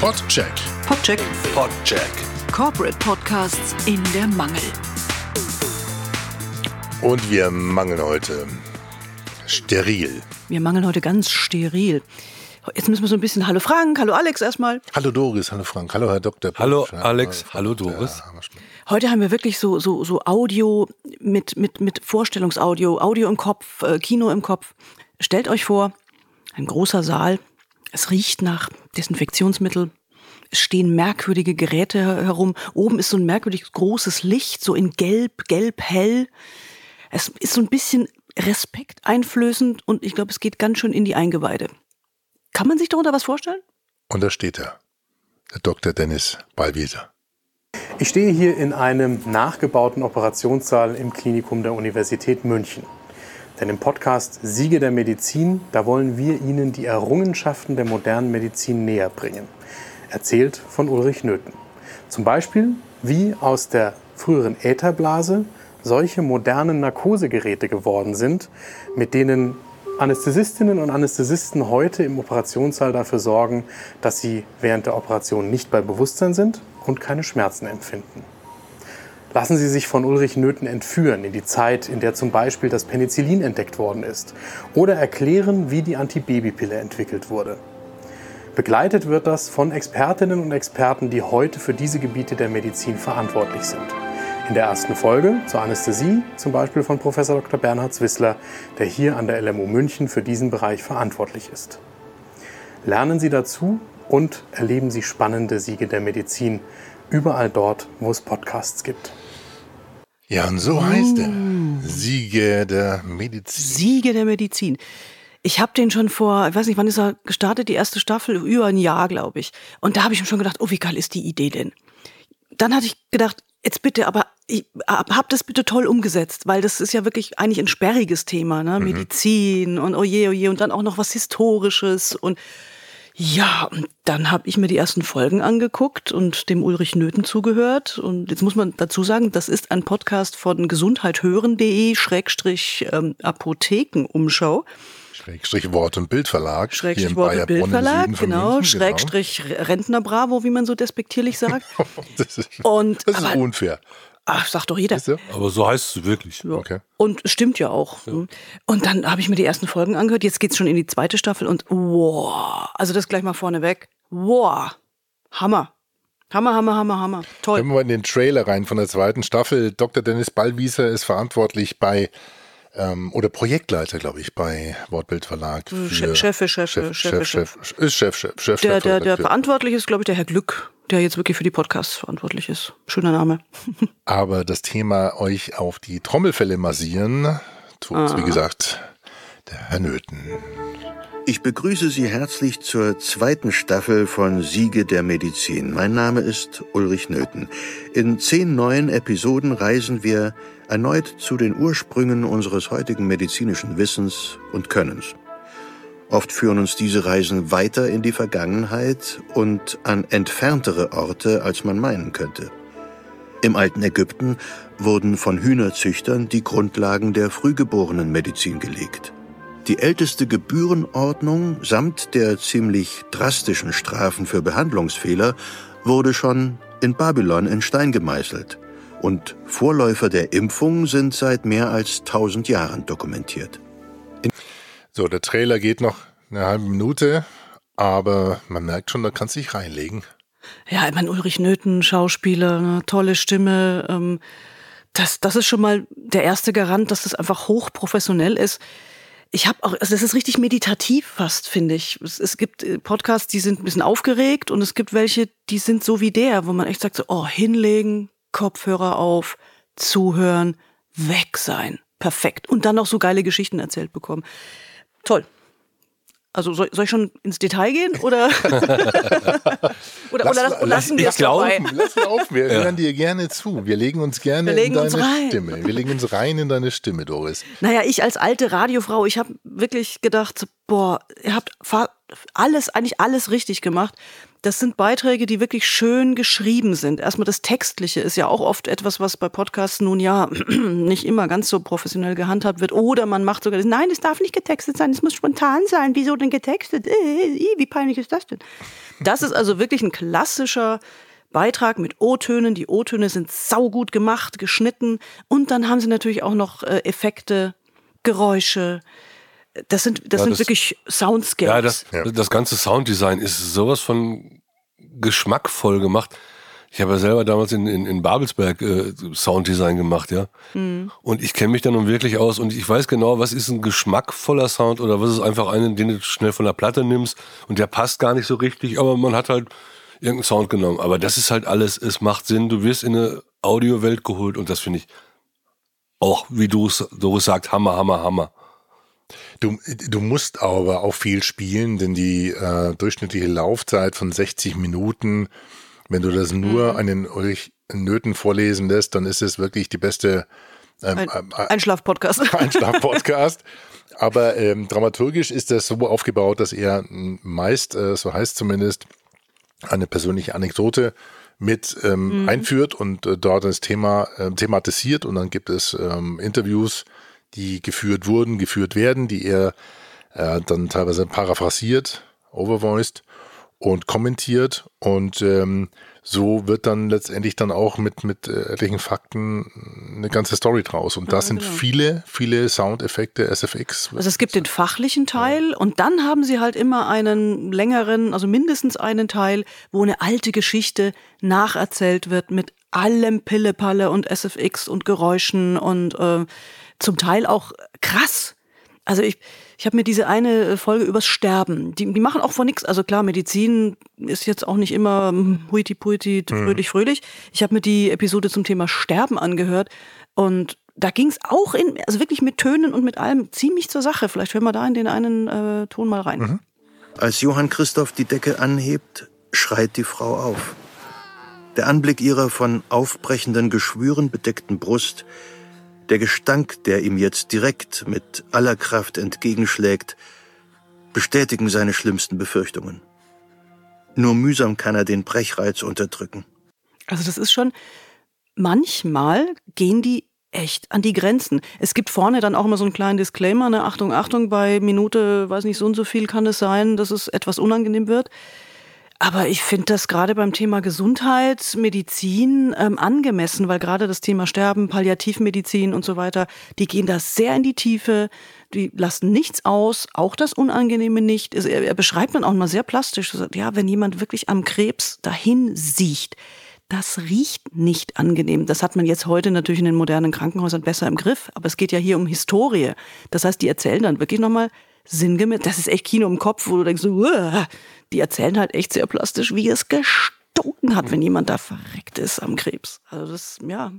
Podcheck. Podcheck. Podcheck. Corporate Podcasts in der Mangel. Und wir mangeln heute steril. Wir mangeln heute ganz steril. Jetzt müssen wir so ein bisschen Hallo Frank, Hallo Alex erstmal. Hallo Doris, hallo Frank, hallo Herr Dr. Hallo Pusch, Alex, Frau hallo. Doris. Heute haben wir wirklich so, so, so Audio mit, mit, mit Vorstellungsaudio, Audio im Kopf, äh, Kino im Kopf. Stellt euch vor, ein großer Saal, es riecht nach Desinfektionsmittel, es stehen merkwürdige Geräte her- herum, oben ist so ein merkwürdig großes Licht, so in gelb, gelb-hell. Es ist so ein bisschen respekteinflößend und ich glaube, es geht ganz schön in die Eingeweide. Kann man sich darunter was vorstellen? Und da steht er, der Dr. Dennis Ballwieser. Ich stehe hier in einem nachgebauten Operationssaal im Klinikum der Universität München. Denn im Podcast Siege der Medizin, da wollen wir Ihnen die Errungenschaften der modernen Medizin näher bringen. Erzählt von Ulrich Nöthen. Zum Beispiel, wie aus der früheren Ätherblase solche modernen Narkosegeräte geworden sind, mit denen Anästhesistinnen und Anästhesisten heute im Operationssaal dafür sorgen, dass sie während der Operation nicht bei Bewusstsein sind und keine Schmerzen empfinden. Lassen Sie sich von Ulrich Nöthen entführen in die Zeit, in der zum Beispiel das Penicillin entdeckt worden ist. Oder erklären, wie die Antibabypille entwickelt wurde. Begleitet wird das von Expertinnen und Experten, die heute für diese Gebiete der Medizin verantwortlich sind. In der ersten Folge zur Anästhesie zum Beispiel von Prof. Dr. Bernhard Zwissler, der hier an der LMU München für diesen Bereich verantwortlich ist. Lernen Sie dazu und erleben Sie spannende Siege der Medizin überall dort, wo es Podcasts gibt. Ja, und so heißt er. Siege der Medizin. Siege der Medizin. Ich habe den schon vor, ich weiß nicht, wann ist er gestartet, die erste Staffel, über ein Jahr, glaube ich. Und da habe ich mir schon gedacht, oh, wie geil ist die Idee denn? Dann hatte ich gedacht, jetzt bitte, aber ich hab das bitte toll umgesetzt, weil das ist ja wirklich eigentlich ein sperriges Thema, ne? Medizin und oje, oje und dann auch noch was Historisches und ja, und dann habe ich mir die ersten Folgen angeguckt und dem Ulrich Nöthen zugehört. Und jetzt muss man dazu sagen, das ist ein Podcast von gesundheithören.de Schrägstrich ähm, Apothekenumschau. Schrägstrich Wort- und Bildverlag. Schrägstrich Wort- und Bildverlag, genau. München, Schrägstrich Rentner Bravo, wie man so despektierlich sagt. Das ist, Und- das ist aber- unfair. Ach, sagt doch jeder. Aber so heißt es wirklich. Ja. Okay. Und es stimmt ja auch. Und dann habe ich mir die ersten Folgen angehört. Jetzt geht's schon in die zweite Staffel und wow. Also das gleich mal vorneweg. Wow. Hammer. Hammer, Hammer, Hammer, Hammer. Toll. Wenn wir mal in den Trailer rein von der zweiten Staffel, Dr. Dennis Ballwieser ist verantwortlich bei, ähm, oder Projektleiter, glaube ich, bei Wortbild Verlag. für- Chef, Chef, Chef, Chef, Chef, Chef, Chef, ist Chef, Chef, Chef, Der, der, der Chefredakteur. verantwortlich ist, glaube ich, der Herr Glück, der jetzt wirklich für die Podcasts verantwortlich ist. Schöner Name. Aber das Thema euch auf die Trommelfälle massieren, tut, Ah. wie gesagt, der Herr Nöthen. Ich begrüße Sie herzlich zur zweiten Staffel von Siege der Medizin. Mein Name ist Ulrich Nöthen. In zehn neuen Episoden reisen wir erneut zu den Ursprüngen unseres heutigen medizinischen Wissens und Könnens. Oft führen uns diese Reisen weiter in die Vergangenheit und an entferntere Orte, als man meinen könnte. Im alten Ägypten wurden von Hühnerzüchtern die Grundlagen der Frühgeborenenmedizin gelegt. Die älteste Gebührenordnung samt der ziemlich drastischen Strafen für Behandlungsfehler wurde schon in Babylon in Stein gemeißelt. Und Vorläufer der Impfung sind seit mehr als 1000 Jahren dokumentiert. So, der Trailer geht noch eine halbe Minute, aber man merkt schon, da kannst du dich reinlegen. Ja, ich meine, Ulrich Nöthen, Schauspieler, ne, tolle Stimme. Ähm, das, das ist schon mal der erste Garant, dass das einfach hochprofessionell ist. Ich habe auch, also das ist richtig meditativ fast, finde ich. Es, es gibt äh, Podcasts, die sind ein bisschen aufgeregt und es gibt welche, die sind so wie der, wo man echt sagt so, oh, hinlegen, Kopfhörer auf, zuhören, weg sein. Perfekt. Und dann noch so geile Geschichten erzählt bekommen. Toll. Also soll, soll ich schon ins Detail gehen oder oder, oder lass, lassen wir es ich glaube, dabei? Lass auf, wir hören dir gerne zu. Wir legen uns gerne legen in uns deine rein. Stimme. Wir legen uns rein in deine Stimme, Doris. Naja, ich als alte Radiofrau, ich habe wirklich gedacht, boah, ihr habt alles, eigentlich alles richtig gemacht. Das sind Beiträge, die wirklich schön geschrieben sind. Erstmal das Textliche ist ja auch oft etwas, was bei Podcasts nun ja nicht immer ganz so professionell gehandhabt wird. Oder man macht sogar, nein, es darf nicht getextet sein, es muss spontan sein. Wieso denn getextet? Äh, wie peinlich ist das denn? Das ist also wirklich ein klassischer Beitrag mit O-Tönen. Die O-Töne sind saugut gemacht, geschnitten. Und dann haben sie natürlich auch noch äh, Effekte, Geräusche, das sind, das ja, sind das, wirklich Soundscapes. Ja das, ja. das ganze Sounddesign ist sowas von geschmackvoll gemacht. Ich habe ja selber damals in, in, in Babelsberg äh, Sounddesign gemacht, ja. Mhm. Und ich kenne mich da nun wirklich aus und ich weiß genau, was ist ein geschmackvoller Sound oder was ist einfach einen, den du schnell von der Platte nimmst und der passt gar nicht so richtig, aber man hat halt irgendeinen Sound genommen. Aber das ist halt alles, es macht Sinn, du wirst in eine Audiowelt geholt und das finde ich auch, wie du es sagst, Hammer, Hammer, Hammer. Du, du musst aber auch viel spielen, denn die äh, durchschnittliche Laufzeit von 60 Minuten, wenn du das nur mhm. einen Ulrich Nöten vorlesen lässt, dann ist es wirklich die beste ähm, Ein, äh, äh Einschlaf-Podcast. Einschlaf-Podcast. Aber ähm, dramaturgisch ist das so aufgebaut, dass er meist, äh, so heißt zumindest, eine persönliche Anekdote mit ähm, mhm. einführt und äh, dort das Thema äh, thematisiert und dann gibt es ähm, Interviews die geführt wurden, geführt werden, die er äh, dann teilweise paraphrasiert, overvoiced und kommentiert und ähm, so wird dann letztendlich dann auch mit, mit äh, etlichen Fakten eine ganze Story draus. Und da ja, sind genau. viele, viele Soundeffekte, SFX. Also es gibt den fachlichen Teil ja. und dann haben sie halt immer einen längeren, also mindestens einen Teil, wo eine alte Geschichte nacherzählt wird mit allem Pillepalle und SFX und Geräuschen und äh, zum Teil auch krass. Also ich, ich habe mir diese eine äh, Folge übers Sterben, die, die machen auch von nichts. Also klar, Medizin ist jetzt auch nicht immer huiti puiti, hm. fröhlich, fröhlich. Ich habe mir die Episode zum Thema Sterben angehört und da ging es auch in, also wirklich mit Tönen und mit allem ziemlich zur Sache. Vielleicht hören wir da in den einen äh, Ton mal rein. Mhm. Als Johann Christoph die Decke anhebt, schreit die Frau auf. Der Anblick ihrer von aufbrechenden Geschwüren bedeckten Brust der Gestank, der ihm jetzt direkt mit aller Kraft entgegenschlägt, bestätigen seine schlimmsten Befürchtungen. Nur mühsam kann er den Brechreiz unterdrücken. Also das ist schon, manchmal gehen die echt an die Grenzen. Es gibt vorne dann auch immer so einen kleinen Disclaimer, ne, Achtung, Achtung, bei Minute, weiß nicht, so und so viel kann es sein, dass es etwas unangenehm wird. Aber ich finde das gerade beim Thema Gesundheit, Medizin ähm, angemessen, weil gerade das Thema Sterben, Palliativmedizin und so weiter, die gehen da sehr in die Tiefe, die lassen nichts aus, auch das Unangenehme nicht. Er, er beschreibt dann auch mal sehr plastisch, ja, wenn jemand wirklich am Krebs dahin sieht, das riecht nicht angenehm. Das hat man jetzt heute natürlich in den modernen Krankenhäusern besser im Griff, aber es geht ja hier um Historie. Das heißt, die erzählen dann wirklich nochmal sinngemäß, das ist echt Kino im Kopf, wo du denkst, Uah! die erzählen halt echt sehr plastisch, wie es gestunken hat, wenn jemand da verreckt ist am Krebs. Also das, ja.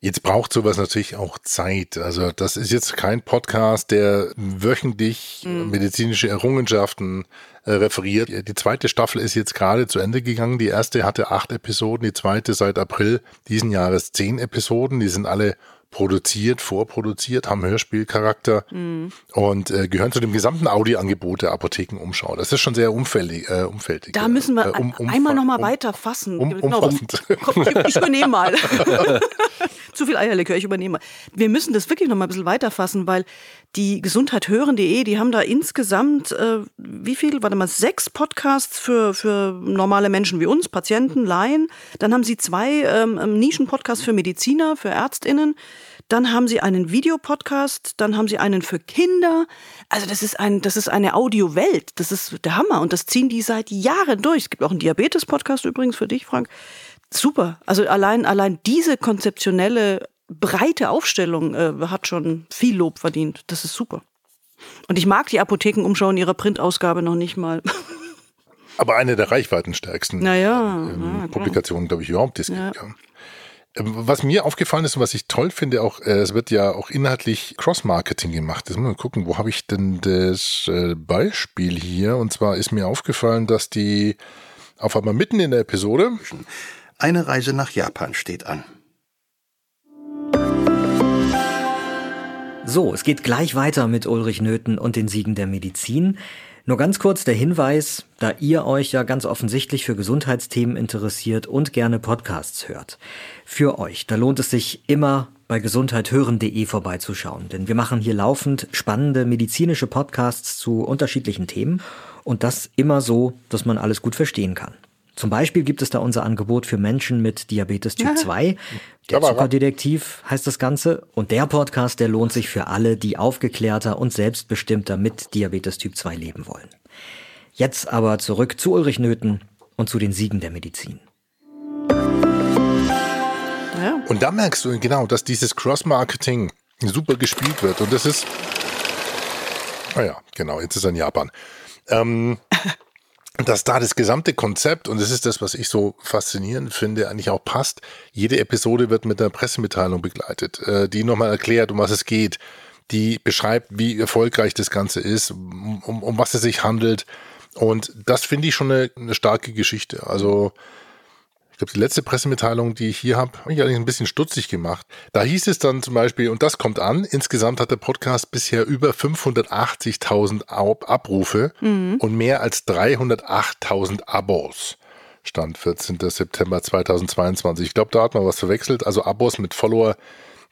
Jetzt braucht sowas natürlich auch Zeit. Also das ist jetzt kein Podcast, der wöchentlich mhm. medizinische Errungenschaften äh, referiert. Die zweite Staffel ist jetzt gerade zu Ende gegangen. Die erste hatte acht Episoden, die zweite seit April diesen Jahres zehn Episoden. Die sind alle produziert, vorproduziert, haben Hörspielcharakter mhm. und äh, gehören zu dem gesamten Audioangebot der Apothekenumschau. Das ist schon sehr umfällig. Äh, umfältig da müssen wir äh, um, um, einmal nochmal um, weiter fassen. Um, genau, ich übernehme mal. Zu viel Eierlikör, ich übernehme mal. Wir müssen das wirklich nochmal ein bisschen weiter fassen, weil die Gesundheit hören.de, die haben da insgesamt, äh, wie viel, warte mal, sechs Podcasts für, für normale Menschen wie uns, Patienten, Laien. Dann haben sie zwei ähm, ähm Nischen-Podcasts für Mediziner, für ÄrztInnen. Dann haben sie einen Videopodcast, dann haben sie einen für Kinder. Also das ist ein, das ist eine Audiowelt. Das ist der Hammer und das ziehen die seit Jahren durch. Es gibt auch einen Diabetes-Podcast übrigens für dich, Frank. Super. Also allein, allein diese konzeptionelle breite Aufstellung äh, hat schon viel Lob verdient. Das ist super. Und ich mag die Apothekenumschau in ihrer Printausgabe noch nicht mal. Aber eine der reichweitenstärksten naja, ähm, na, Publikationen, glaube ich, überhaupt. Das ja. Gibt, ja. Ähm, was mir aufgefallen ist und was ich toll finde, auch äh, es wird ja auch inhaltlich Cross-Marketing gemacht. Jetzt muss man gucken, wo habe ich denn das äh, Beispiel hier? Und zwar ist mir aufgefallen, dass die auf einmal mitten in der Episode eine Reise nach Japan steht an. So, es geht gleich weiter mit Ulrich Nöthen und den Siegen der Medizin. Nur ganz kurz der Hinweis, da ihr euch ja ganz offensichtlich für Gesundheitsthemen interessiert und gerne Podcasts hört. Für euch, da lohnt es sich immer bei gesundheithören.de vorbeizuschauen, denn wir machen hier laufend spannende medizinische Podcasts zu unterschiedlichen Themen und das immer so, dass man alles gut verstehen kann. Zum Beispiel gibt es da unser Angebot für Menschen mit Diabetes Typ 2. Der Zuckerdetektiv heißt das Ganze. Und der Podcast, der lohnt sich für alle, die aufgeklärter und selbstbestimmter mit Diabetes Typ 2 leben wollen. Jetzt aber zurück zu Ulrich Nöthen und zu den Siegen der Medizin. Ja. Und da merkst du genau, dass dieses Cross-Marketing super gespielt wird. Und das ist, naja, ah genau, jetzt ist er in Japan. Ähm, dass da das gesamte Konzept, und das ist das, was ich so faszinierend finde, eigentlich auch passt. Jede Episode wird mit einer Pressemitteilung begleitet, äh, die nochmal erklärt, um was es geht, die beschreibt, wie erfolgreich das Ganze ist, um, um was es sich handelt. Und das finde ich schon eine, eine starke Geschichte. Also ich glaube, die letzte Pressemitteilung, die ich hier habe, habe ich eigentlich ein bisschen stutzig gemacht. Da hieß es dann zum Beispiel, und das kommt an, insgesamt hat der Podcast bisher über 580.000 Abrufe mhm. und mehr als 308.000 Abos. Stand 14. September 2022. Ich glaube, da hat man was verwechselt. Also Abos mit Follower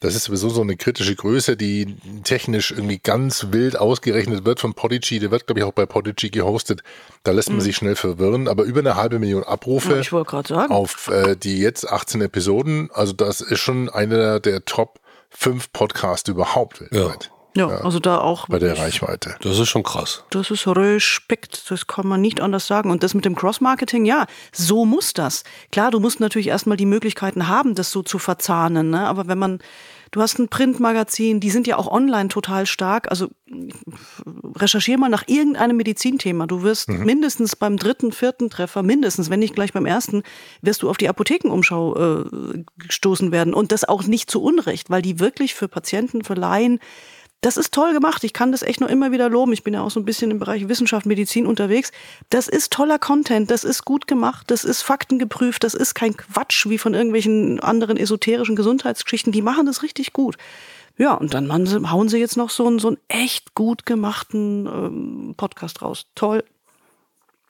das ist sowieso so eine kritische Größe, die technisch irgendwie ganz wild ausgerechnet wird von Podigy. Der wird, glaube ich, auch bei Podigy gehostet. Da lässt man mhm. sich schnell verwirren. Aber über eine halbe Million Abrufe ja, auf äh, die jetzt 18 Episoden. Also das ist schon einer der Top 5 Podcasts überhaupt weltweit. Ja. Ja, ja, also da auch. Bei der Reichweite. Das ist schon krass. Das ist Respekt. Das kann man nicht anders sagen. Und das mit dem Cross-Marketing, ja, so muss das. Klar, du musst natürlich erstmal die Möglichkeiten haben, das so zu verzahnen. Ne? Aber wenn man, du hast ein Printmagazin, die sind ja auch online total stark. Also recherchiere mal nach irgendeinem Medizinthema. Du wirst mhm. mindestens beim dritten, vierten Treffer, mindestens, wenn nicht gleich beim ersten, wirst du auf die Apothekenumschau äh, gestoßen werden. Und das auch nicht zu Unrecht, weil die wirklich für Patienten, für Laien das ist toll gemacht. Ich kann das echt nur immer wieder loben. Ich bin ja auch so ein bisschen im Bereich Wissenschaft, Medizin unterwegs. Das ist toller Content. Das ist gut gemacht. Das ist faktengeprüft. Das ist kein Quatsch wie von irgendwelchen anderen esoterischen Gesundheitsgeschichten. Die machen das richtig gut. Ja, und dann hauen sie jetzt noch so einen, so einen echt gut gemachten ähm, Podcast raus. Toll.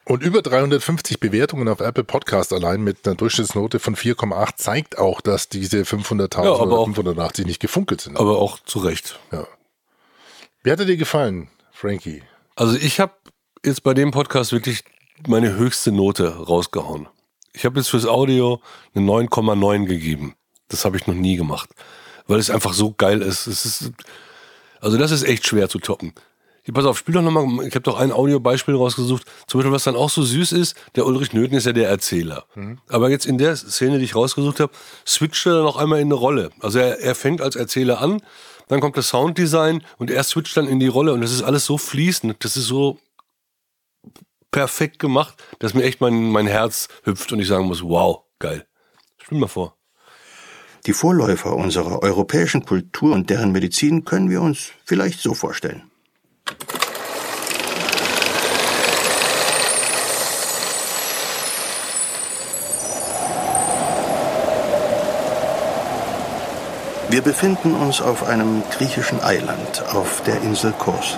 Und über 350 Bewertungen auf Apple Podcast allein mit einer Durchschnittsnote von 4,8 zeigt auch, dass diese 500.000 ja, oder 580 nicht gefunkelt sind. Aber auch zu Recht. Ja. Wie hat er dir gefallen, Frankie? Also ich habe jetzt bei dem Podcast wirklich meine höchste Note rausgehauen. Ich habe jetzt fürs Audio eine 9,9 gegeben. Das habe ich noch nie gemacht, weil es einfach so geil ist. Ist also das ist echt schwer zu toppen. Hier, pass auf, spiel doch nochmal, ich habe doch ein Audiobeispiel rausgesucht, zum Beispiel, was dann auch so süß ist, der Ulrich Nöthen ist ja der Erzähler. Mhm. Aber jetzt in der Szene, die ich rausgesucht habe, switcht er noch einmal in eine Rolle. Also er, er fängt als Erzähler an dann kommt das Sounddesign und er switcht dann in die Rolle und das ist alles so fließend, das ist so perfekt gemacht, dass mir echt mein, mein Herz hüpft und ich sagen muss, wow, geil. Spiel mal vor. Die Vorläufer unserer europäischen Kultur und deren Medizin können wir uns vielleicht so vorstellen. Wir befinden uns auf einem griechischen Eiland auf der Insel Kos.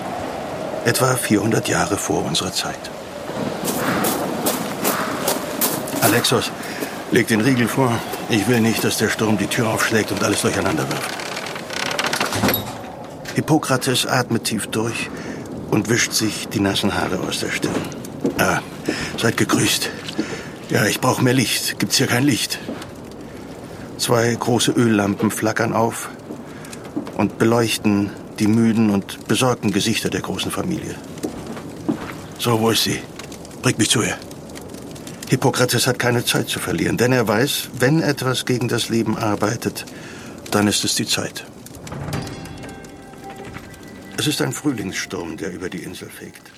Etwa 400 Jahre vor unserer Zeit. Alexos, leg den Riegel vor. Ich will nicht, dass der Sturm die Tür aufschlägt und alles durcheinander wirft. Hippokrates atmet tief durch und wischt sich die nassen Haare aus der Stirn. Ah, seid gegrüßt. Ja, ich brauche mehr Licht. Gibt's hier kein Licht? Zwei große Öllampen flackern auf und beleuchten die müden und besorgten Gesichter der großen Familie. So, wo ist sie? Bringt mich zu ihr. Hippokrates hat keine Zeit zu verlieren, denn er weiß, wenn etwas gegen das Leben arbeitet, dann ist es die Zeit. Es ist ein Frühlingssturm, der über die Insel fegt.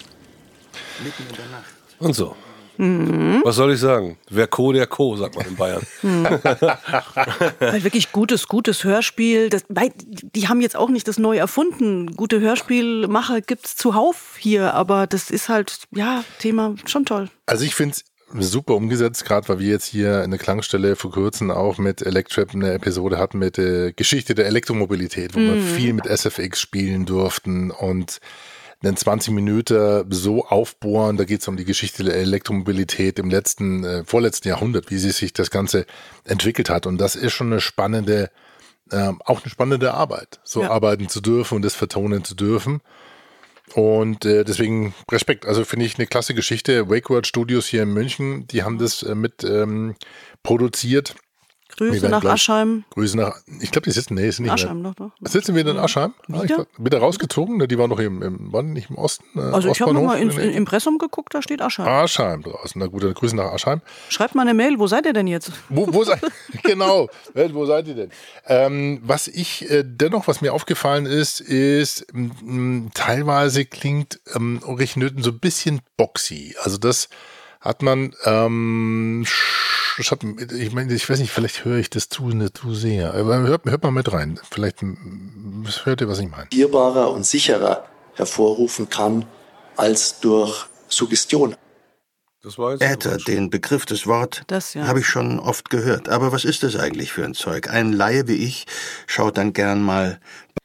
Mitten in der Nacht. Und so. Mhm. Was soll ich sagen? Wer Co, der Co, sagt man in Bayern. Mhm. Weil wirklich gutes, gutes Hörspiel. Das, die haben jetzt auch nicht das neu erfunden. Gute Hörspielmacher gibt es zuhauf hier, aber das ist halt, ja, Thema schon toll. Also ich finde es super umgesetzt, gerade weil wir jetzt hier eine Klangstelle vor kurzem auch mit Electrap eine Episode hatten mit der Geschichte der Elektromobilität, wo mhm. wir viel mit SFX spielen durften und einen 20 Minuten so aufbohren. Da geht es um die Geschichte der Elektromobilität im letzten, äh, vorletzten Jahrhundert, wie sie sich das Ganze entwickelt hat. Und das ist schon eine spannende, äh, auch eine spannende Arbeit, so Ja. arbeiten zu dürfen und das vertonen zu dürfen. Und äh, deswegen Respekt. Also finde ich eine klasse Geschichte. Wakeword Studios hier in München, die haben das äh, mit ähm, produziert. Grüße nach gleich- Aschheim. Grüße nach, ich glaube, die sitzen, nee, sind nicht Aschheim mehr. doch, doch. Sitzen wir in Aschheim? Ah, ich Wieder? wieder rausgezogen? Ne, Die waren noch im, im, waren nicht im Osten? Äh, Also ich habe nochmal ins im Impressum geguckt, da steht Aschheim. Aschheim draußen. Na gut, dann Grüße nach Aschheim. Schreibt mal eine Mail, wo seid ihr denn jetzt? Wo, wo seid genau? Wo seid ihr denn? Ähm, was ich äh, dennoch, was mir aufgefallen ist, ist m, m, teilweise klingt ähm, Ulrich Nöten so ein bisschen boxy. Also das hat man. Ähm, sch- ich, hab, ich meine, ich weiß nicht, vielleicht höre ich das zu, nicht zu sehr. Aber hört, hört mal mit rein. Vielleicht m, hört ihr, was ich meine. organisierbarer und sicherer hervorrufen kann als durch Suggestion. Das war jetzt Äther, den Begriff, das Wort, Das ja. habe ich schon oft gehört. Aber was ist das eigentlich für ein Zeug? Ein Laie wie ich schaut dann gern mal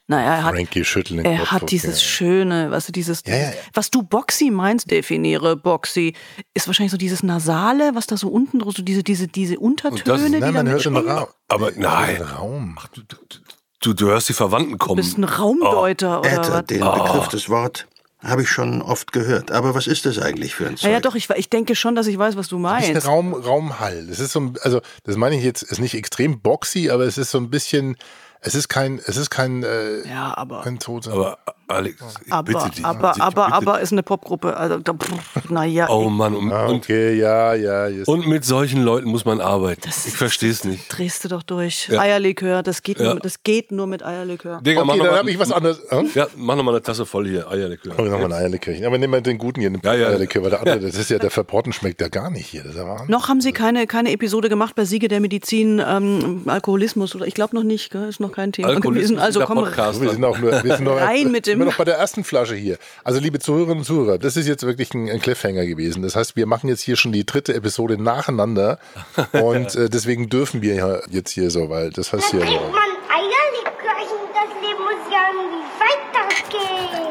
Naja, er hat, Frankie schütteln den er Kopf. hat dieses okay. schöne, weißt du, dieses, Ja, ja, ja. was du Boxy meinst, definiere Boxy, ist wahrscheinlich so dieses Nasale, was da so unten, so diese, diese, diese Untertöne, das- die Nein, da man hört den mitschwingen. Raum. Aber nein. Raum. Du, du, du, du hörst die Verwandten Du kommen. bist ein Raumdeuter oder Äther, den Begriff, das Wort, habe ich schon oft gehört. Aber was ist das eigentlich für ein Zeug? Ja, ja, doch, ich, ich denke schon, dass ich weiß, was du Das ist meinst. ein Raum, Raumhall. Das ist so, ein- also das meine ich jetzt, ist nicht extrem boxy, aber es ist so ein bisschen, es ist kein, es ist kein, äh, Ja, aber, kein Toter. Aber Alex, ich aber, bitte dich. aber, ich aber, bitte aber ist eine Popgruppe. Also, da, pff, naja, Oh Mann, und, ah, und, okay, ja, ja. Jetzt. und mit solchen Leuten muss man arbeiten. Das- ich verstehe es nicht. drehst du doch durch. Ja. Eierlikör, das geht, Ja. nur, das geht nur mit Eierlikör. Digga, mach okay, noch dann mal- habe ich was anderes. Hm? Ja, mach noch mal eine Tasse voll hier, Eierlikör. Oh, nochmal ein Eierlikör. Aber nimm mal den guten hier, den Ja, ja. Eierlikör, weil der andere, das ist ja, der Verporten schmeckt ja gar nicht hier. Das ist ja Wahnsinn. Noch haben Sie keine, keine Episode gemacht bei Siege der Medizin, ähm, Alkoholismus oder ich glaube noch nicht, gell? ist noch kein Thema Alkoholismus gewesen. Also komm Podcast. Wir sind auch nur, wir sind noch, Rein mit dem- sind wir noch bei der ersten Flasche hier. Also liebe Zuhörerinnen und Zuhörer, das ist jetzt wirklich ein, ein Cliffhanger gewesen. Das heißt, wir machen jetzt hier schon die dritte Episode nacheinander und äh, deswegen dürfen wir ja jetzt hier so, weil das heißt hier so. man Eierlikörchen, das Leben muss ja irgendwie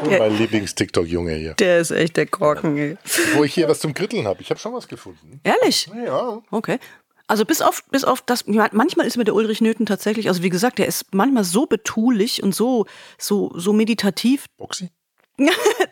weitergehen. Mein Lieblings-TikTok-Junge hier. Der ist echt der Korken, ey. Wo ich hier was zum Kritteln habe. Ich habe schon was gefunden. Ehrlich? Ja. Okay. Also bis auf, bis auf das, manchmal ist mir der Ulrich Nöten tatsächlich, also wie gesagt, der ist manchmal so betulich und so, so, so meditativ. Boxy?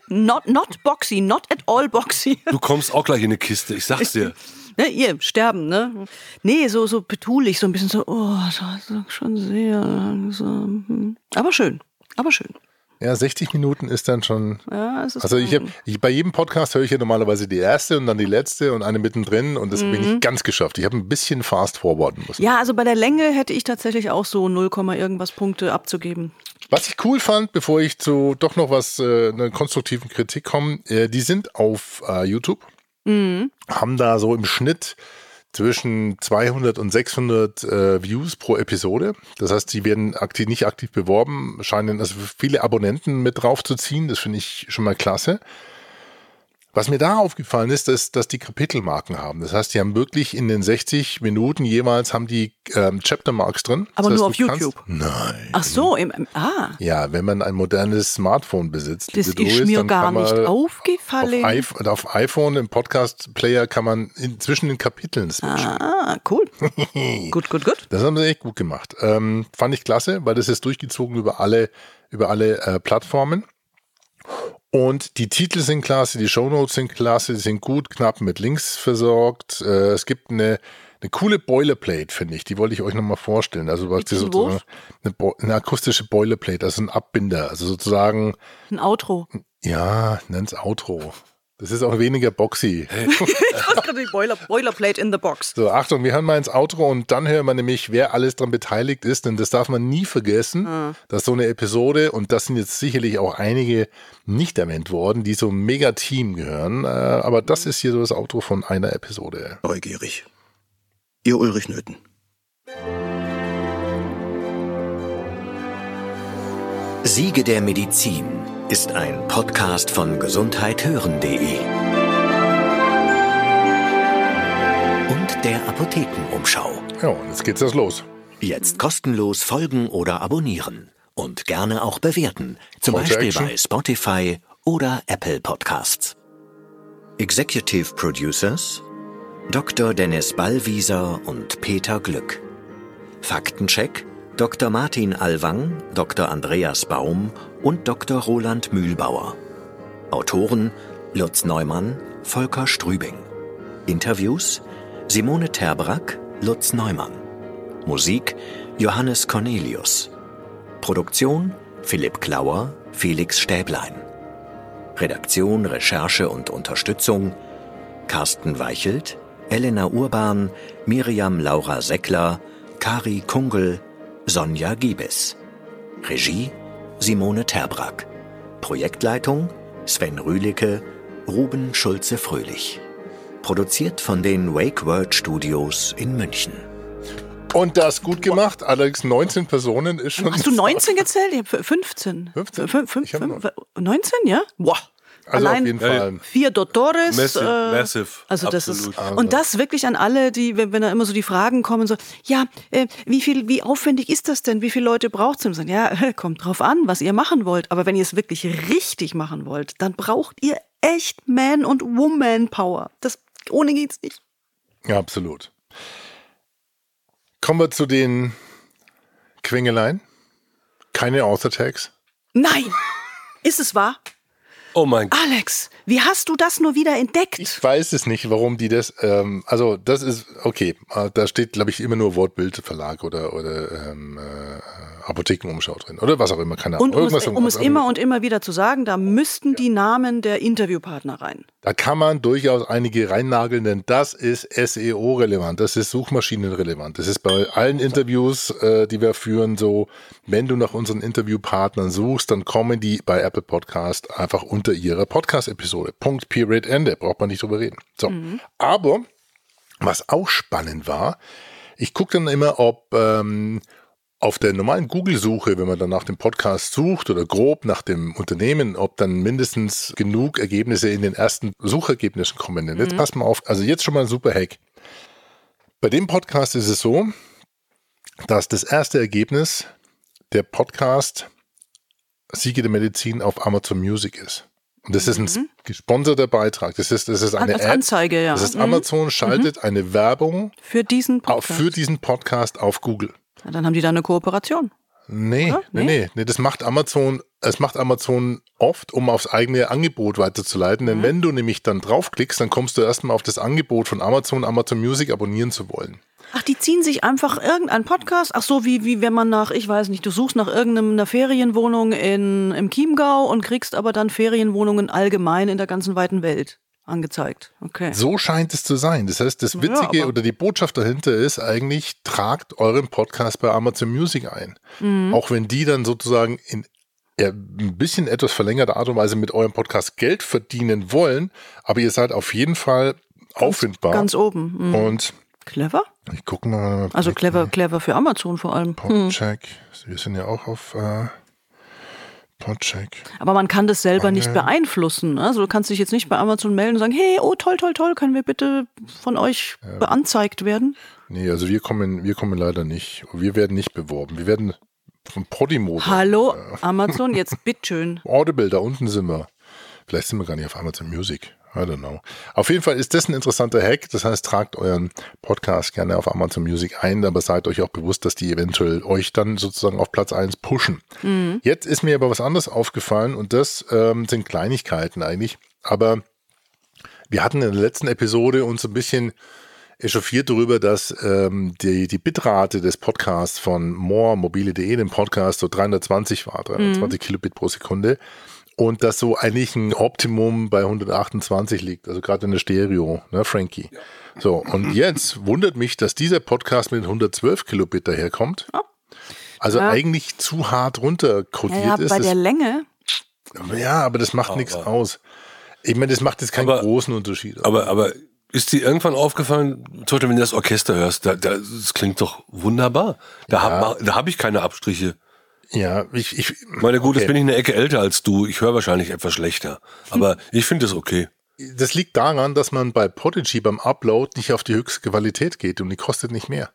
Not, not boxy, not at all boxy. Du kommst auch gleich in eine Kiste, ich sag's dir. ne, ihr, sterben, ne? Nee, so, so betulich, so ein bisschen so, oh, das ist schon sehr langsam. Hm. Aber schön, aber schön. Ja, 60 Minuten ist dann schon. Ja, es ist Also ich habe ich, bei jedem Podcast höre ich ja normalerweise die erste und dann die letzte und eine mittendrin und das habe ich nicht ganz geschafft. Ich habe ein bisschen fast forwarden müssen. Mhm. Ja, also bei der Länge hätte ich tatsächlich auch so 0, irgendwas Punkte abzugeben. Was ich cool fand, bevor ich zu doch noch was äh, einer konstruktiven Kritik komme, äh, die sind auf äh, YouTube, haben da so im Schnitt zwischen 200 und 600 äh, Views pro Episode. Das heißt, sie werden aktiv, nicht aktiv beworben, scheinen also viele Abonnenten mit draufzuziehen. Das finde ich schon mal klasse. Was mir da aufgefallen ist, dass, dass die Kapitelmarken haben. Das heißt, die haben wirklich in den 60 Minuten jeweils haben die ähm, Chaptermarks drin. Aber das heißt, nur auf du kannst- YouTube? Nein. Ach so, im, ah, Ja, wenn man ein modernes Smartphone besitzt, das liebe ist Doris, mir gar nicht Auf, aufgefallen. iPhone, auf iPhone im Podcast-Player kann man in, zwischen den Kapiteln switchen. Ah, cool. gut, gut, gut. Das haben sie echt gut gemacht. Ähm, fand ich klasse, weil das ist durchgezogen über alle, über alle äh, Plattformen. Und die Titel sind klasse, die Shownotes sind klasse, die sind gut, knapp mit Links versorgt. Äh, es gibt eine, eine coole Boilerplate, finde ich. Die wollte ich euch nochmal vorstellen. Also was die sozusagen eine, eine akustische Boilerplate, also ein Abbinder. Also sozusagen Ein Outro. Ja, nenn's Outro. Das ist auch weniger boxy. Ich Boiler, Boilerplate in the box. So, Achtung, wir hören mal ins Outro und dann hören wir nämlich, wer alles daran beteiligt ist, denn das darf man nie vergessen, dass so eine Episode, und das sind jetzt sicherlich auch einige nicht erwähnt worden, die so ein Mega-Team gehören, äh, aber das ist hier so das Outro von einer Episode. neugierig. Ihr Ulrich Nöten. Siege der Medizin ist ein Podcast von gesundheithören.de und der Apothekenumschau. Ja, und jetzt geht's das los. Jetzt kostenlos folgen oder abonnieren und gerne auch bewerten, zum to Beispiel action. bei Spotify oder Apple Podcasts. Executive Producers Dr. Dennis Ballwieser und Peter Glück. Faktencheck Dr. Martin Alwang, Dr. Andreas Baum und Dr. Roland Mühlbauer. Autoren Lutz Neumann, Volker Strübing. Interviews Simone Terbrack, Lutz Neumann. Musik Johannes Cornelius. Produktion Philipp Klauer, Felix Stäblein. Redaktion, Recherche und Unterstützung Carsten Weichelt, Elena Urban, Miriam Laura Seckler, Kari Kungel, Sonja Giebes. Regie Simone Terbrack. Projektleitung Sven Rühlicke, Ruben Schulze-Fröhlich. Produziert von den Wake Word Studios in München. Und das gut gemacht. Allerdings 19 Personen ist schon. Hast du 19 gezählt? Ich habe 15. 15? Fün- fün- Ich hab fün- 19, ja? Boah. Also Allein auf jeden Fall. Vier Dottores. Massive, äh, massive. Also das absolut. ist und das wirklich an alle, die wenn, wenn da immer so die Fragen kommen so, ja, äh, wie viel wie aufwendig ist das denn? Wie viele Leute braucht es? Sagen, ja, kommt drauf an, was ihr machen wollt, aber wenn ihr es wirklich richtig machen wollt, dann braucht ihr echt Man und Woman Power. Das ohne geht's nicht. Ja, absolut. Kommen wir zu den Quengeleien. Keine Author-Tags. Nein. Ist es wahr? Oh mein Gott. Alex, wie hast du das nur wieder entdeckt? Ich weiß es nicht, warum die das. Ähm, also das ist okay. äh, Da steht, glaube ich, immer nur Wortbildverlag oder oder ähm, äh, Apothekenumschau drin oder was auch immer. Keine Ahnung. Und um es, um es immer und immer wieder zu sagen, da müssten die Namen der Interviewpartner rein. Da kann man durchaus einige reinnageln, denn das ist SEO-relevant, das ist Suchmaschinenrelevant. Das ist bei allen Interviews, äh, die wir führen, so, wenn du nach unseren Interviewpartnern suchst, dann kommen die bei Apple Podcast einfach unter ihrer Podcast-Episode. Punkt, Period, Ende. Braucht man nicht drüber reden. So. Aber, was auch spannend war, ich gucke dann immer, ob ähm, auf der normalen Google-Suche, wenn man dann nach dem Podcast sucht oder grob nach dem Unternehmen, ob dann mindestens genug Ergebnisse in den ersten Suchergebnissen kommen. Denn jetzt passt mal auf, also jetzt schon mal ein super Hack. Bei dem Podcast ist es so, dass das erste Ergebnis der Podcast Siege der Medizin auf Amazon Music ist. Und das ist ein gesponserter Beitrag. Das ist, das ist eine Ad. Anzeige, ja. Das ist Mhm. Amazon schaltet eine Werbung Für diesen auf, Podcast. für diesen Podcast auf Google. Na, dann haben die da eine Kooperation. Nee, Oder? nee, nee, nee, das macht Amazon, es macht Amazon oft, um aufs eigene Angebot weiterzuleiten. Mhm. Denn wenn du nämlich dann draufklickst, dann kommst du erstmal auf das Angebot von Amazon, Amazon Music abonnieren zu wollen. Ach, die ziehen sich einfach irgendeinen Podcast. Ach so, wie, wie wenn man nach, ich weiß nicht, du suchst nach irgendeiner Ferienwohnung in, im Chiemgau und kriegst aber dann Ferienwohnungen allgemein in der ganzen weiten Welt angezeigt. Okay. So scheint es zu sein. Das heißt, das Ja, Witzige aber- oder die Botschaft dahinter ist eigentlich, tragt euren Podcast bei Amazon Music ein. Mhm. Auch wenn die dann sozusagen in ja, ein bisschen etwas verlängerter Art und Weise mit eurem Podcast Geld verdienen wollen, aber ihr seid auf jeden Fall auffindbar. Ganz oben. Mhm. Und Clever? ich gucke mal. Also clever, clever für Amazon vor allem. Hm. Podcheck. Wir sind ja auch auf äh, Podcheck. Aber man kann das selber nicht Okay. beeinflussen. Also du kannst dich jetzt nicht bei Amazon melden und sagen, hey, oh toll, toll, toll, können wir bitte von euch beanzeigt werden? Nee, also wir kommen, wir kommen leider nicht. Wir werden nicht beworben. Wir werden von Podimo. Hallo, Amazon, jetzt bitteschön. Audible, da unten sind wir. Vielleicht sind wir gar nicht auf Amazon Music. I don't know. Auf jeden Fall ist das ein interessanter Hack. Das heißt, tragt euren Podcast gerne auf Amazon Music ein, aber seid euch auch bewusst, dass die eventuell euch dann sozusagen auf Platz 1 pushen. Jetzt ist mir aber was anderes aufgefallen und das ähm, sind Kleinigkeiten eigentlich. Aber wir hatten in der letzten Episode uns ein bisschen echauffiert darüber, dass ähm, die, die Bitrate des Podcasts von More mobile.de, dem Podcast, so 320 war, 320 Kilobit pro Sekunde. Und dass so eigentlich ein Optimum bei 128 liegt, also gerade in der Stereo, ne, Frankie. So, und jetzt wundert mich, dass dieser Podcast mit 112 Kilobit daherkommt. Also Ja. eigentlich zu hart runterkodiert Ja, ist. bei der Das, Länge. ja, aber das macht nichts aus. Ich meine, das macht jetzt keinen Aber- großen Unterschied. Aber, aber ist dir irgendwann aufgefallen, zum Beispiel, wenn du das Orchester hörst, da, da, das klingt doch wunderbar. Da hab habe hab ich keine Abstriche. Ja, ich, ich Meine gut, okay. jetzt bin ich eine Ecke älter als du. Ich höre wahrscheinlich etwas schlechter. Aber ich finde es okay. Das liegt daran, dass man bei Podigy beim Upload nicht auf die höchste Qualität geht und die kostet nicht mehr.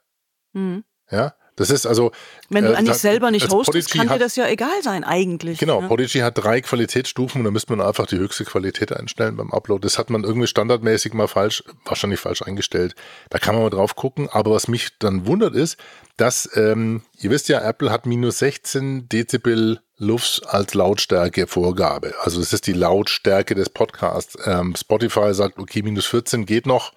Mhm. Ja, Das ist also. Wenn du äh, eigentlich da- selber nicht hostest, kann dir hat- das ja egal sein, eigentlich. Genau, ne? Podigy hat drei Qualitätsstufen und da müsste man einfach die höchste Qualität einstellen beim Upload. Das hat man irgendwie standardmäßig mal falsch, wahrscheinlich falsch eingestellt. Da kann man mal drauf gucken. Aber was mich dann wundert ist, dass, ähm, ihr wisst ja, Apple hat minus 16 Dezibel Lufts als Lautstärke-Vorgabe. Also das ist die Lautstärke des Podcasts. Ähm, Spotify sagt, okay, minus 14 geht noch,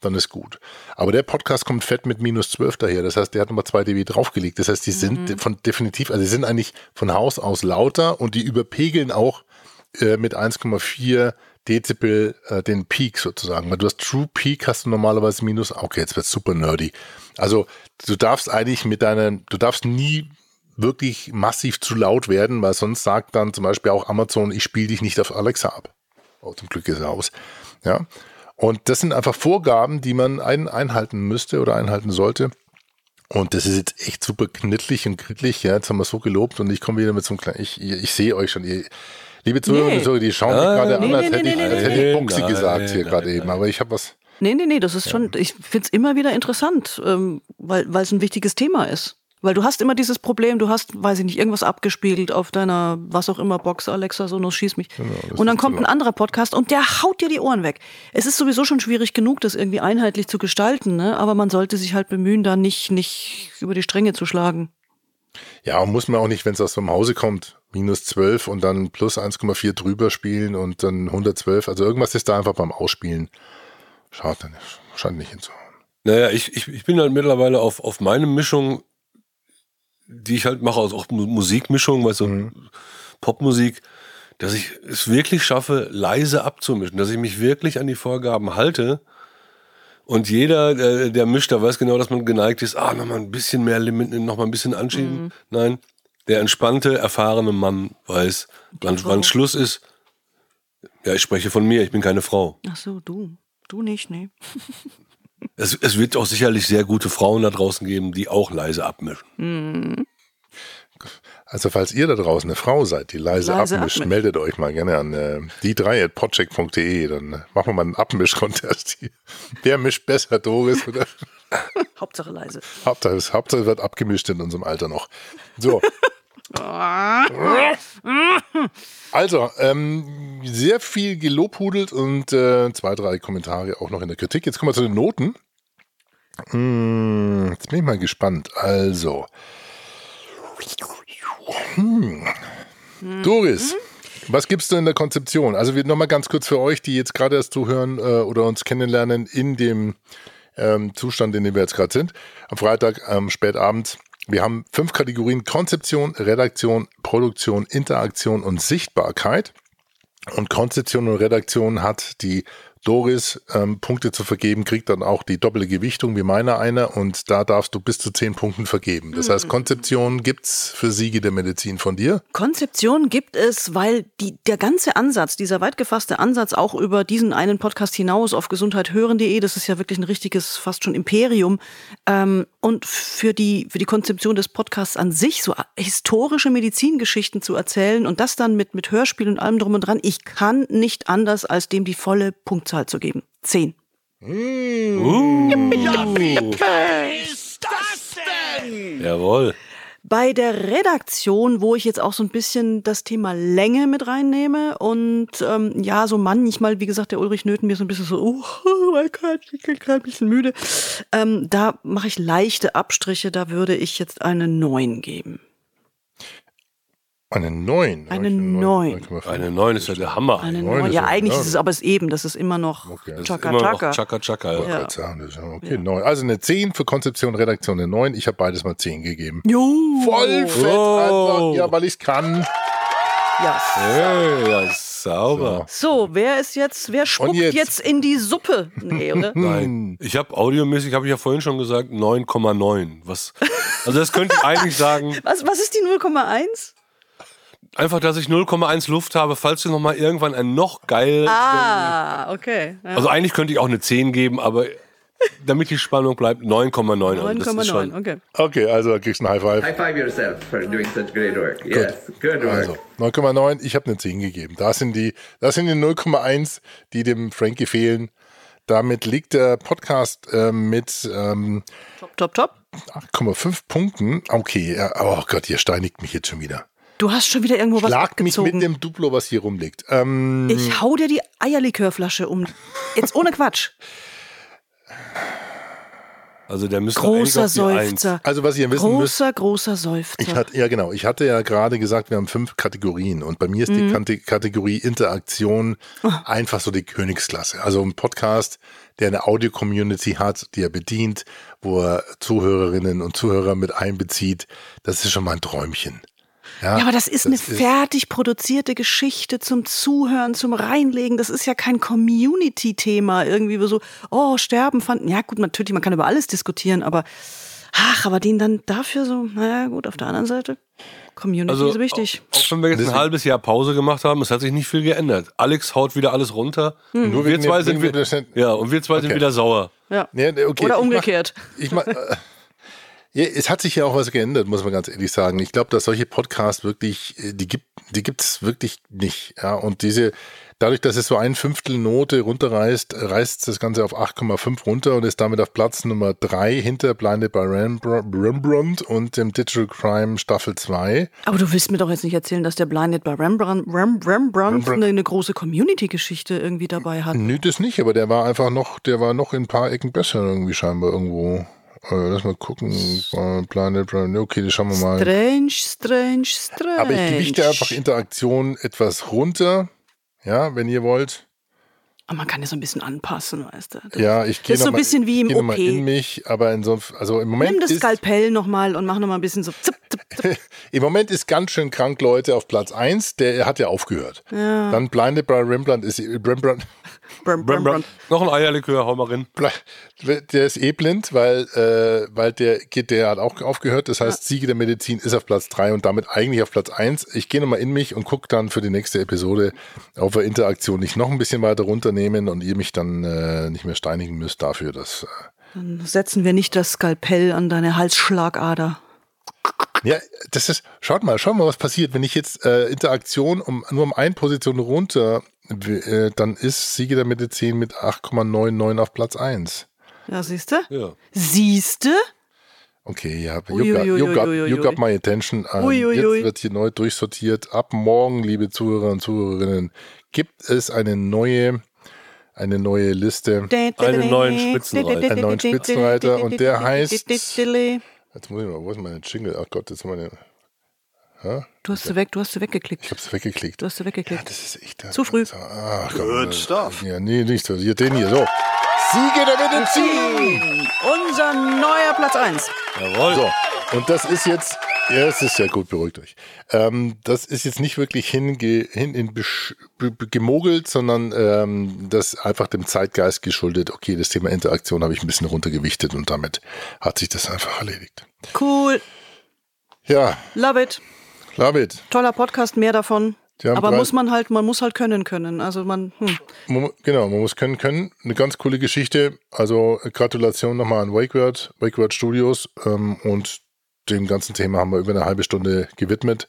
dann ist gut. Aber der Podcast kommt fett mit minus 12 daher. Das heißt, der hat nochmal 2 dB draufgelegt. Das heißt, die sind von definitiv, also die sind eigentlich von Haus aus lauter und die überpegeln auch äh, mit 1,4 Dezibel äh, den Peak sozusagen. Weil du hast True Peak hast du normalerweise minus, okay, jetzt wird's super nerdy. Also du darfst eigentlich mit deinen, du darfst nie wirklich massiv zu laut werden, weil sonst sagt dann zum Beispiel auch Amazon, ich spiele dich nicht auf Alexa ab. Oh, zum Glück ist er aus. Ja. Und das sind einfach Vorgaben, die man ein, einhalten müsste oder einhalten sollte. Und das ist jetzt echt super knittlig und krittlich. Ja, jetzt haben wir so gelobt und ich komme wieder mit so einem kleinen, ich, ich, ich sehe euch schon, ihr, liebe Zuhörer Nee. und Zuhörer, die schauen mich gerade nee, an, als nee, hätte ich, als hätte ich Boxy Nein, gesagt hier gerade eben. Aber ich habe was, Nee, nee, nee, das ist schon, ich find's immer wieder interessant, ähm, weil weil es ein wichtiges Thema ist. Weil du hast immer dieses Problem, du hast, weiß ich nicht, irgendwas abgespiegelt auf deiner, was auch immer, Box, Alexa, Sonos, schieß mich. und dann kommt zu ein anderer Podcast und der haut dir die Ohren weg. Es ist sowieso schon schwierig genug, das irgendwie einheitlich zu gestalten, ne? aber man sollte sich halt bemühen, da nicht, nicht über die Stränge zu schlagen. ja, und muss man auch nicht, wenn es aus dem Hause kommt, minus 12 und dann plus 1,4 drüber spielen und dann 112. Also irgendwas ist da einfach beim Ausspielen. Schaut dann, scheint nicht hinzuhauen. Naja, ich, ich, ich bin halt mittlerweile auf, auf meine Mischung, die ich halt mache, also auch Mu- Musikmischung, weißt du, Popmusik, dass ich es wirklich schaffe, leise abzumischen, dass ich mich wirklich an die Vorgaben halte. Und jeder, der, der mischt, der weiß genau, dass man geneigt ist, ah, nochmal ein bisschen mehr Limit, nochmal ein bisschen anschieben. Nein, der entspannte, erfahrene Mann weiß, wann, wann Schluss ist. Ja, ich spreche von mir, ich bin keine Frau. Ach so, du. Du nicht, nee. Es, es wird auch sicherlich sehr gute Frauen da draußen geben, die auch leise abmischen. Also falls ihr da draußen eine Frau seid, die leise, Leise abmischt, abmischt. meldet euch mal gerne an äh, die3.podcheck.de, dann äh, machen wir mal einen Abmisch-Contest. Wer mischt besser, Doris? Oder? Hauptsache leise. Hauptsache, Hauptsache wird abgemischt in unserem Alter noch. So. Also, ähm, sehr viel gelobhudelt und äh, zwei, drei Kommentare auch noch in der Kritik. Jetzt kommen wir zu den Noten. Hm, jetzt bin ich mal gespannt. Also. Hm. Doris, was gibst du in der Konzeption? Also nochmal ganz kurz für euch, die jetzt gerade erst zuhören äh, oder uns kennenlernen in dem ähm, Zustand, in dem wir jetzt gerade sind. Am Freitag, ähm, spät abends. Wir haben fünf Kategorien Konzeption, Redaktion, Produktion, Interaktion und Sichtbarkeit. Und Konzeption und Redaktion hat die Doris ähm, Punkte zu vergeben, kriegt dann auch die doppelte Gewichtung wie meiner einer und da darfst du bis zu zehn Punkten vergeben. Das heißt, Konzeption gibt's für Siege der Medizin von dir. Konzeption gibt es, weil die, der ganze Ansatz, dieser weit gefasste Ansatz auch über diesen einen Podcast hinaus auf gesundheithören.de, das ist ja wirklich ein richtiges, fast schon Imperium. Ähm, und für die, für die Konzeption des Podcasts an sich, so historische Medizingeschichten zu erzählen und das dann mit, mit Hörspielen und allem drum und dran, ich kann nicht anders, als dem die volle Punktzahl zu geben. Zehn. Jawohl. Bei der Redaktion, wo ich jetzt auch so ein bisschen das Thema Länge mit reinnehme und ähm, ja, so manchmal, wie gesagt, der Ulrich Nöten mir so ein bisschen so, oh, mein Gott, ich bin gerade ein bisschen müde. Ähm, da mache ich leichte Abstriche, da würde ich jetzt eine 9 geben. Eine 9. Eine Neun. Eine 9 ist ja der Hammer. Eine Neun 9. ist Ja, eigentlich ja. ist es aber es eben, das ist immer noch Okay. Das ist Chaka immer noch Chaka. Chaka Chaka. Ja. Ja. Ist ja Okay, neun. Also eine 10 für Konzeption, Redaktion eine 9. Ich habe beides mal 10 gegeben. Jo. Voll fett Oh. einfach. Ja, weil ich kann. Ja. Hey, ja, sauber. So, wer ist jetzt, wer spuckt jetzt? jetzt? in die Suppe? Nee, oder? Nein. Ich habe audiomäßig, habe ich ja vorhin schon gesagt, 9,9. Was? Also das könnte ich eigentlich sagen, Was, was ist die 0,1? Einfach, dass ich 0,1 Luft habe, falls du noch mal irgendwann ein noch geil. Ah, okay. Ja. Also eigentlich könnte ich auch eine 10 geben, aber damit die Spannung bleibt, 9,9. Also das ist 9,9, schon- okay. Okay, also da kriegst du ein High Five. High five yourself for doing such great work. Yes, good work. Also 9,9, ich habe eine 10 gegeben. Da sind die, das sind die 0,1, die dem Frankie fehlen. Damit liegt der Podcast ähm, mit ähm, Top, top, top. 8,5 Punkten. Okay, oh Gott, ihr steinigt mich jetzt schon wieder. Du hast schon wieder irgendwo was Schlag mich abgezogen. mit dem Duplo, was hier rumliegt. Ähm, ich hau dir die Eierlikörflasche um. Jetzt ohne Quatsch. Also der müsste Großer die Eins. Seufzer. also was ihr wissen müsst, Großer, großer Seufzer. ich hatte, ja genau, ich hatte ja gerade gesagt, wir haben fünf Kategorien und bei mir ist die Kante- Kategorie Interaktion einfach so die Königsklasse. Also ein Podcast, der eine Audio-Community hat, die er bedient, wo er Zuhörerinnen und Zuhörer mit einbezieht, das ist schon mal ein Träumchen. Ja, aber das ist eine fertig produzierte Geschichte zum Zuhören, zum Reinlegen. Das ist ja kein Community-Thema irgendwie, wo so, oh, Sterben fanden. Ja, gut, natürlich, man kann über alles diskutieren, aber ach, aber den dann dafür so, naja, gut, auf der anderen Seite, Community Also ist wichtig. Auch, auch wenn wir jetzt ein halbes Jahr Pause gemacht haben, es hat sich nicht viel geändert. Alex haut wieder alles runter. Hm. Nur wir zwei sind dem- ja, und wir zwei sind Okay. wieder sauer. Ja. Nee, okay, Oder ich mach- umgekehrt. Ich mach, äh, ja, es hat sich ja auch was geändert, muss man ganz ehrlich sagen. Ich glaube, dass solche Podcasts wirklich, äh, die gibt, die gibt's wirklich nicht. Ja, und diese, dadurch, dass es so ein Fünftel Note runterreißt, reißt das Ganze auf 8,5 runter und ist damit auf Platz Nummer 3 hinter Blinded by Rembr- Rembrandt und dem Digital Crime Staffel 2. Aber du willst mir doch jetzt nicht erzählen, dass der Blinded bei Rembrandt, Rem, Rembrandt Rembrandt. eine, eine große Community-Geschichte irgendwie dabei hat. Nö, das nicht, aber der war einfach noch, der war noch in ein paar Ecken besser irgendwie scheinbar irgendwo. Äh, lass mal gucken. Planet, Planet, okay, das schauen wir mal. Strange, strange, strange. Aber ich gewichte einfach Interaktion etwas runter. Ja, wenn ihr wollt. Aber man kann ja so ein bisschen anpassen, weißt du. Das, Ja, ich gehe so ein mal- bisschen wie im mal OP. in mich, aber in so, also im Moment Nimm das ist, Skalpell nochmal und mach nochmal ein bisschen so zipp, zipp, zipp. im Moment ist ganz schön krank, Leute, auf Platz 1. Der hat ja aufgehört. Dann Blinded by Rembrandt ist Rembrandt, Brem, brem, brem. Noch ein Eierlikör, hau mal rein. der ist eh blind, weil, äh, weil der geht, der hat auch aufgehört. Das heißt, Siege der Medizin ist auf Platz 3 und damit eigentlich auf Platz 1. Ich gehe nochmal in mich und gucke dann für die nächste Episode, ob wir Interaktion nicht noch ein bisschen weiter runternehmen und ihr mich dann äh, nicht mehr steinigen müsst dafür, dass. Äh, Dann setzen wir nicht das Skalpell an deine Halsschlagader. Ja, das ist, schaut mal, schaut mal, was passiert, wenn ich jetzt äh, Interaktion um, nur um eine Position runter, äh, dann ist Siege der Medizin mit 8,99 auf Platz 1. Ja, siehst du? Ja. Siehst du? Okay, ja, you, got, you, got, you got my attention. Ähm, ui, ui. Jetzt wird hier neu durchsortiert. Ab morgen, liebe Zuhörer und Zuhörerinnen, gibt es eine neue, eine neue Liste. Einen neuen Spitzenreiter. Einen neuen Spitzenreiter und der heißt- Jetzt muss ich mal, wo ist meine Jingle? Ach Gott, jetzt meine, hast sie weg, du hast sie ich weggeklickt. habe es weggeklickt. Du hast sie Ja, weggeklickt. das ist echt. Zu früh. Ach, Good stuff. Ja, nee, nicht so. Hier, den hier. So. Siege der Medizin. Unser neuer Platz 1. Jawohl. So. Und das ist jetzt. Ja, es ist sehr gut, beruhigt euch. Ähm, das ist jetzt nicht wirklich hinge, hin in besch, gemogelt, sondern ähm, das einfach dem Zeitgeist geschuldet. Okay, das Thema Interaktion habe ich ein bisschen runtergewichtet und damit hat sich das einfach erledigt. Cool. Ja, Love it. love it. Toller Podcast, mehr davon. Aber muss man halt, man muss halt können können. Also man, hm. Genau, man muss können können. Eine ganz coole Geschichte. Also äh, Gratulation nochmal an WakeWord, WakeWord Studios ähm, und dem ganzen Thema haben wir über eine halbe Stunde gewidmet.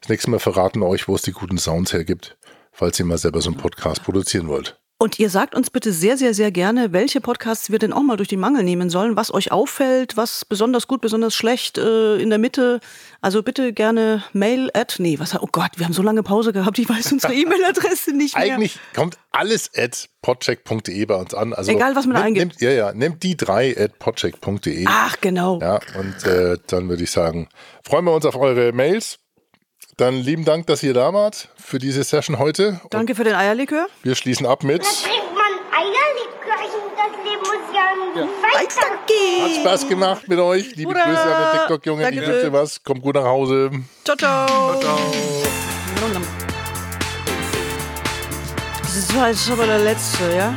Das nächste Mal verraten wir euch, wo es die guten Sounds hergibt, falls ihr mal selber so einen Podcast produzieren wollt. Und ihr sagt uns bitte sehr, sehr, sehr gerne, welche Podcasts wir denn auch mal durch den Mangel nehmen sollen, was euch auffällt, was besonders gut, besonders schlecht, äh, in der Mitte. Also bitte gerne Mail at, nee, was, oh Gott, wir haben so lange Pause gehabt, ich weiß unsere E-Mail-Adresse nicht mehr. Eigentlich kommt alles at podcheck.de bei uns an. Also Egal, was man da eingibt. Nehmt, ja, ja, nehmt die drei at podcheck.de. Ach, genau. Ja, und äh, dann würde ich sagen, freuen wir uns auf eure Mails. Dann lieben Dank, dass ihr da wart für diese Session heute. Und Danke für den Eierlikör. wir schließen ab mit. Da trinkt man Eierlikörchen. Das Leben muss ja irgendwie weitergehen. Hat Spaß gemacht mit euch. Liebe Hurra! Grüße an den TikTok-Jungen. Ich Danke. wünsche dir was. Kommt gut nach Hause. Ciao, ciao. Das war jetzt aber der letzte, ja?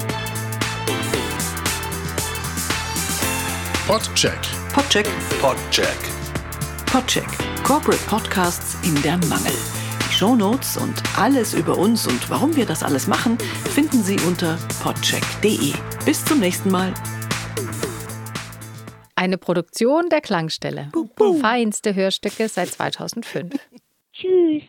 Podcheck. Podcheck. Podcheck. Podcheck. Corporate Podcasts in der Mangel. Die Shownotes und alles über uns und warum wir das alles machen, finden Sie unter podcheck.de. Bis zum nächsten Mal. Eine Produktion der Klangstelle. Feinste Hörstücke seit 2005. Tschüss.